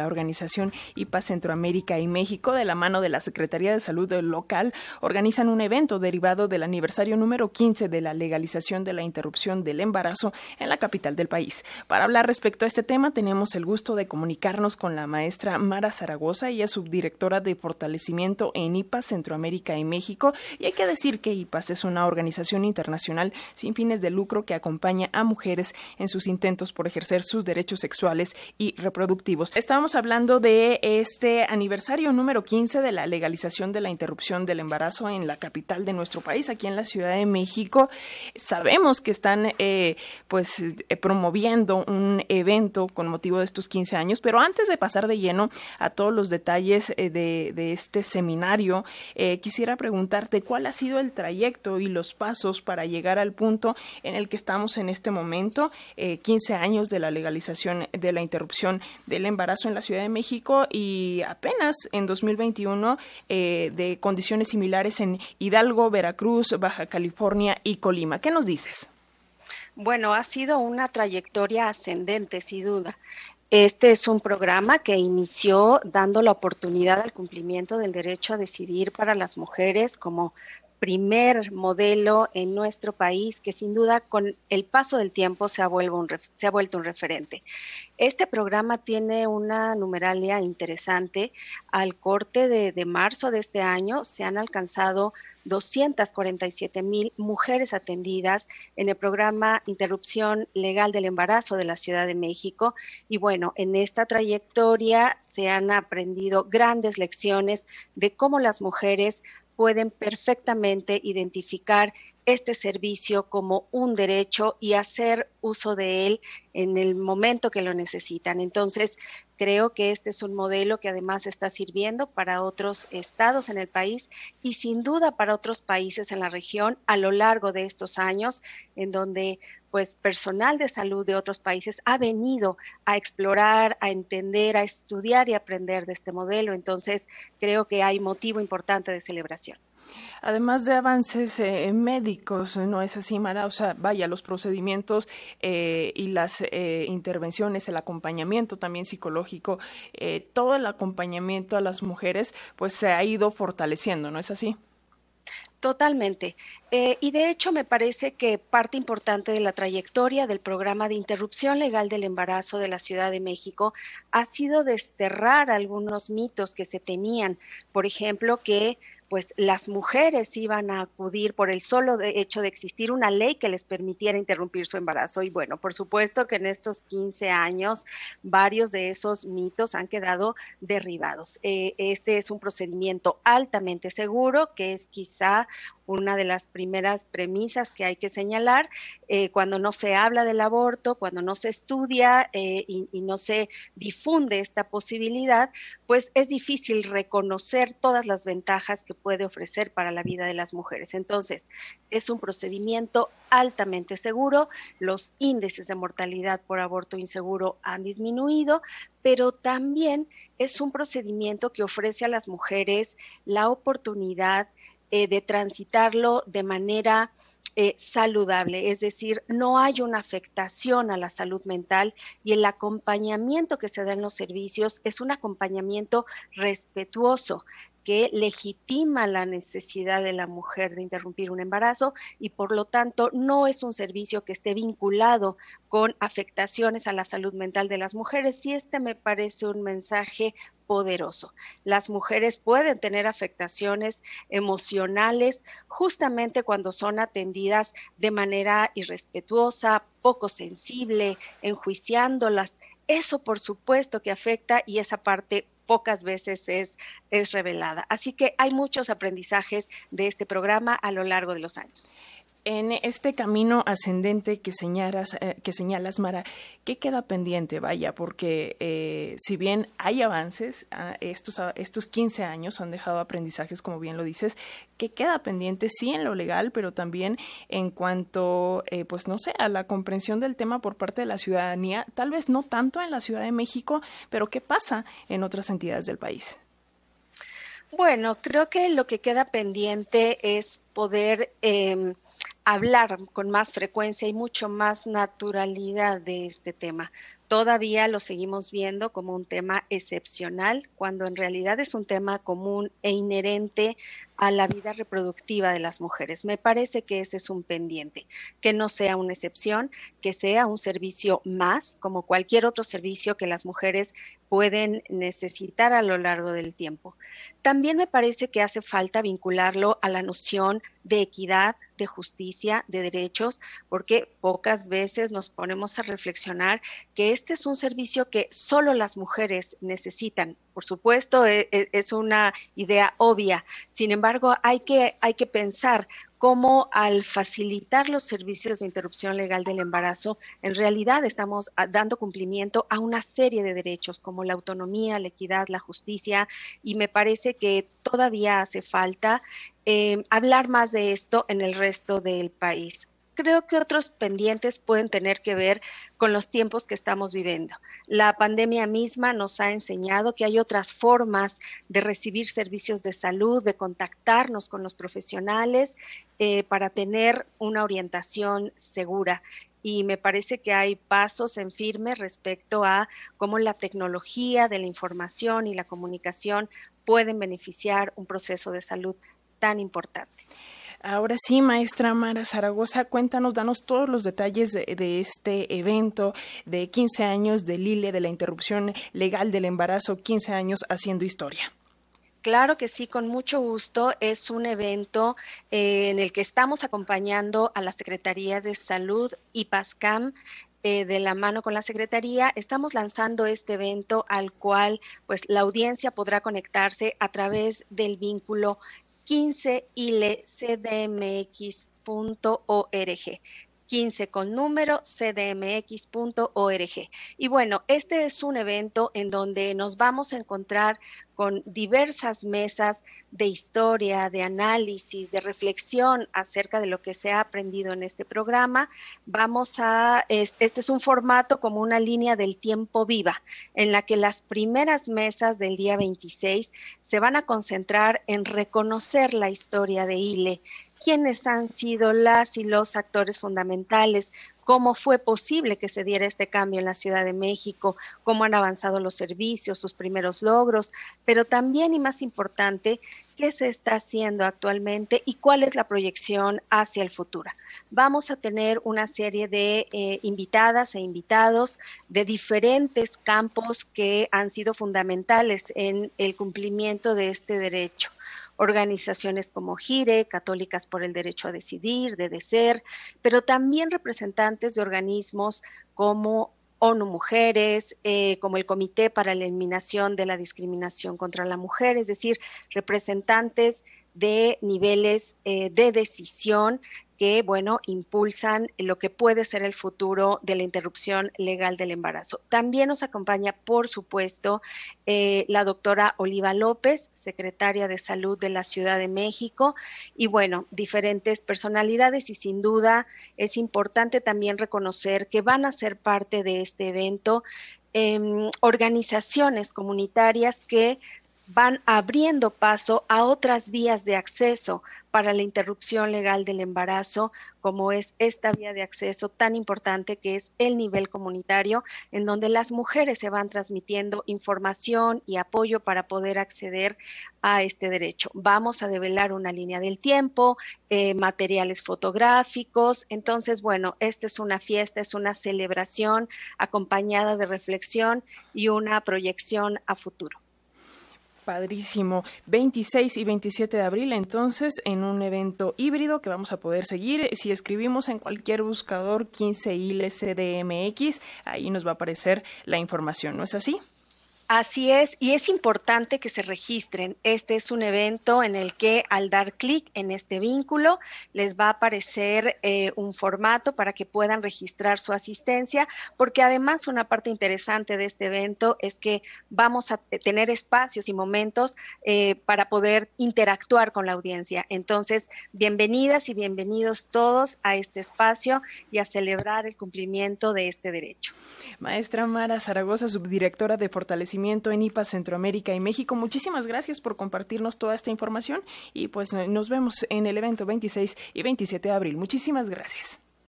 La organización IPA Centroamérica y México, de la mano de la Secretaría de Salud local, organizan un evento derivado del aniversario número 15 de la legalización de la interrupción del embarazo en la capital del país. Para hablar respecto a este tema, tenemos el gusto de comunicarnos con la maestra Mara Zaragoza, ella es subdirectora de fortalecimiento en IPAS Centroamérica y México. Y hay que decir que IPAS es una organización internacional sin fines de lucro que acompaña a mujeres en sus intentos por ejercer sus derechos sexuales y reproductivos. Estamos hablando de este aniversario número 15 de la legalización de la interrupción del embarazo en la capital de nuestro país, aquí en la Ciudad de México. Sabemos que están eh, pues eh, promoviendo un evento con motivo de estos 15 años, pero antes de pasar de lleno a todos los detalles eh, de, de, este seminario, quisiera preguntarte cuál ha sido el trayecto y los pasos para llegar al punto en el que estamos en este momento, 15 años de la legalización de la interrupción del embarazo en la Ciudad de México y apenas en 2021 eh, de condiciones similares en Hidalgo, Veracruz, Baja California y Colima. ¿Qué nos dices? Bueno, ha sido una trayectoria ascendente, sin duda. Este es un programa que inició dando la oportunidad al cumplimiento del derecho a decidir para las mujeres como primer modelo en nuestro país que sin duda con el paso del tiempo se ha, vuelto un, referente. Este programa tiene una numeralia interesante. Al corte de, de marzo de este año se han alcanzado 247 mil mujeres atendidas en el programa Interrupción Legal del Embarazo de la Ciudad de México. Y bueno, en esta trayectoria se han aprendido grandes lecciones de cómo las mujeres pueden perfectamente identificar este servicio como un derecho y hacer uso de él en el momento que lo necesitan. Entonces, creo que este es un modelo que además está sirviendo para otros estados en el país y sin duda para otros países en la región a lo largo de estos años, en donde pues personal de salud de otros países ha venido a explorar, a entender, a estudiar y aprender de este modelo. Entonces, creo que hay motivo importante de celebración. Además de avances eh, médicos, ¿no es así, Mara? O sea, vaya, los procedimientos eh, y las eh, intervenciones, el acompañamiento también psicológico, todo el acompañamiento a las mujeres, pues se ha ido fortaleciendo, ¿no es así? Totalmente. Eh, y de hecho me parece que parte importante de la trayectoria del programa de interrupción legal del embarazo de la Ciudad de México ha sido desterrar algunos mitos que se tenían. Por ejemplo, que pues las mujeres iban a acudir por el solo hecho de existir una ley que les permitiera interrumpir su embarazo. Y bueno, por supuesto que en estos 15 años varios de esos mitos han quedado derribados. Eh, este es un procedimiento altamente seguro, que es quizá una de las primeras premisas que hay que señalar eh, cuando no se habla del aborto, cuando no se estudia eh, y, y, no se difunde esta posibilidad, pues es difícil reconocer todas las ventajas que puede ofrecer para la vida de las mujeres. Entonces, es un procedimiento altamente seguro, los índices de mortalidad por aborto inseguro han disminuido, pero también es un procedimiento que ofrece a las mujeres la oportunidad eh, de transitarlo de manera eh, saludable, es decir, no hay una afectación a la salud mental y el acompañamiento que se da en los servicios es un acompañamiento respetuoso que legitima la necesidad de la mujer de interrumpir un embarazo y por lo tanto no es un servicio que esté vinculado con afectaciones a la salud mental de las mujeres. Y este me parece un mensaje poderoso. Las mujeres pueden tener afectaciones emocionales justamente cuando son atendidas de manera irrespetuosa, poco sensible, enjuiciándolas. Eso por supuesto que afecta y esa parte pocas veces es, es revelada. Así que hay muchos aprendizajes de este programa a lo largo de los años. En este camino ascendente que señalas, eh, que señalas Mara, ¿qué queda pendiente? Vaya, porque eh, si bien hay avances, ah, estos, ah, estos 15 años han dejado aprendizajes, como bien lo dices, ¿qué queda pendiente? Sí en lo legal, pero también en cuanto, eh, pues no sé, a la comprensión del tema por parte de la ciudadanía, tal vez no tanto en la Ciudad de México, pero ¿qué pasa en otras entidades del país? Bueno, creo que lo que queda pendiente es poder eh, hablar con más frecuencia y mucho más naturalidad de este tema, todavía lo seguimos viendo como un tema excepcional, cuando en realidad es un tema común e inherente a la vida reproductiva de las mujeres. Me parece que ese es un pendiente, que no sea una excepción, que sea un servicio más, como cualquier otro servicio que las mujeres pueden necesitar a lo largo del tiempo. También me parece que hace falta vincularlo a la noción de equidad, de justicia, de derechos, porque pocas veces nos ponemos a reflexionar que este es un servicio que solo las mujeres necesitan. Por supuesto, e, e, es una idea obvia. Sin embargo, hay que, hay que pensar cómo al facilitar los servicios de interrupción legal del embarazo, en realidad estamos ah, dando cumplimiento a una serie de derechos como la autonomía, la equidad, la justicia, y me parece que todavía hace falta eh, hablar más de esto en el resto del país creo que otros pendientes pueden tener que ver con los tiempos que estamos viviendo. La pandemia misma nos ha enseñado que hay otras formas de recibir servicios de salud, de contactarnos con los profesionales eh, para tener una orientación segura y me parece que hay pasos en firme respecto a cómo la tecnología de la información y la comunicación pueden beneficiar un proceso de salud tan importante. Ahora sí, maestra Mara Zaragoza, cuéntanos, danos todos los detalles de, este evento de 15 años de Lile, de la interrupción legal del embarazo, 15 años haciendo historia. Claro que sí, con mucho gusto. Es un evento eh, en el que estamos acompañando a la Secretaría de Salud y PASCAM eh, de la mano con la Secretaría, estamos lanzando este evento al cual pues la audiencia podrá conectarse a través del vínculo 15 ilecdmx.org. 15 con número cdmx.org. Y bueno, este es un evento en donde nos vamos a encontrar con diversas mesas de historia, de análisis, de reflexión acerca de lo que se ha aprendido en este programa. Vamos a, este es un formato como una línea del tiempo viva, en la que las primeras mesas del día 26 se van a concentrar en reconocer la historia de ILE, quiénes han sido las y los actores fundamentales, cómo fue posible que se diera este cambio en la Ciudad de México, cómo han avanzado los servicios, sus primeros logros, pero también y más importante, qué se está haciendo actualmente y cuál es la proyección hacia el futuro. Vamos a tener una serie de eh, invitadas e invitados de diferentes campos que han sido fundamentales en el cumplimiento de este derecho organizaciones como GIRE, Católicas por el Derecho a Decidir, de DECER, pero también representantes de organismos como ONU Mujeres, eh, como el Comité para la Eliminación de la Discriminación contra la Mujer, es decir, representantes de niveles eh, de decisión que, bueno, impulsan lo que puede ser el futuro de la interrupción legal del embarazo. También nos acompaña, por supuesto, eh, la doctora Oliva López, secretaria de Salud de la Ciudad de México, y bueno, diferentes personalidades y sin duda es importante también reconocer que van a ser parte de este evento em, organizaciones comunitarias que van abriendo paso a otras vías de acceso para la interrupción legal del embarazo, como es esta vía de acceso tan importante que es el nivel comunitario, en donde las mujeres se van transmitiendo información y apoyo para poder acceder a este derecho. Vamos a develar una línea del tiempo, eh, materiales fotográficos. Entonces, bueno, esta es una fiesta, es una celebración acompañada de reflexión y una proyección a futuro. Padrísimo. 26 y 27 de abril, entonces, en un evento híbrido que vamos a poder seguir. Si escribimos en cualquier buscador 15 ILCDMX, ahí nos va a aparecer la información, ¿no es así? Así es, y es importante que se registren. Este es un evento en el que al dar clic en este vínculo les va a aparecer eh, un formato para que puedan registrar su asistencia, porque además una parte interesante de este evento es que vamos a tener espacios y momentos eh, para poder interactuar con la audiencia. Entonces, bienvenidas y bienvenidos todos a este espacio y a celebrar el cumplimiento de este derecho. Maestra Mara Zaragoza, subdirectora de Fortalecimiento en IPA Centroamérica y México, muchísimas gracias por compartirnos toda esta información y pues nos vemos en el evento 26 y 27 de abril. Muchísimas gracias.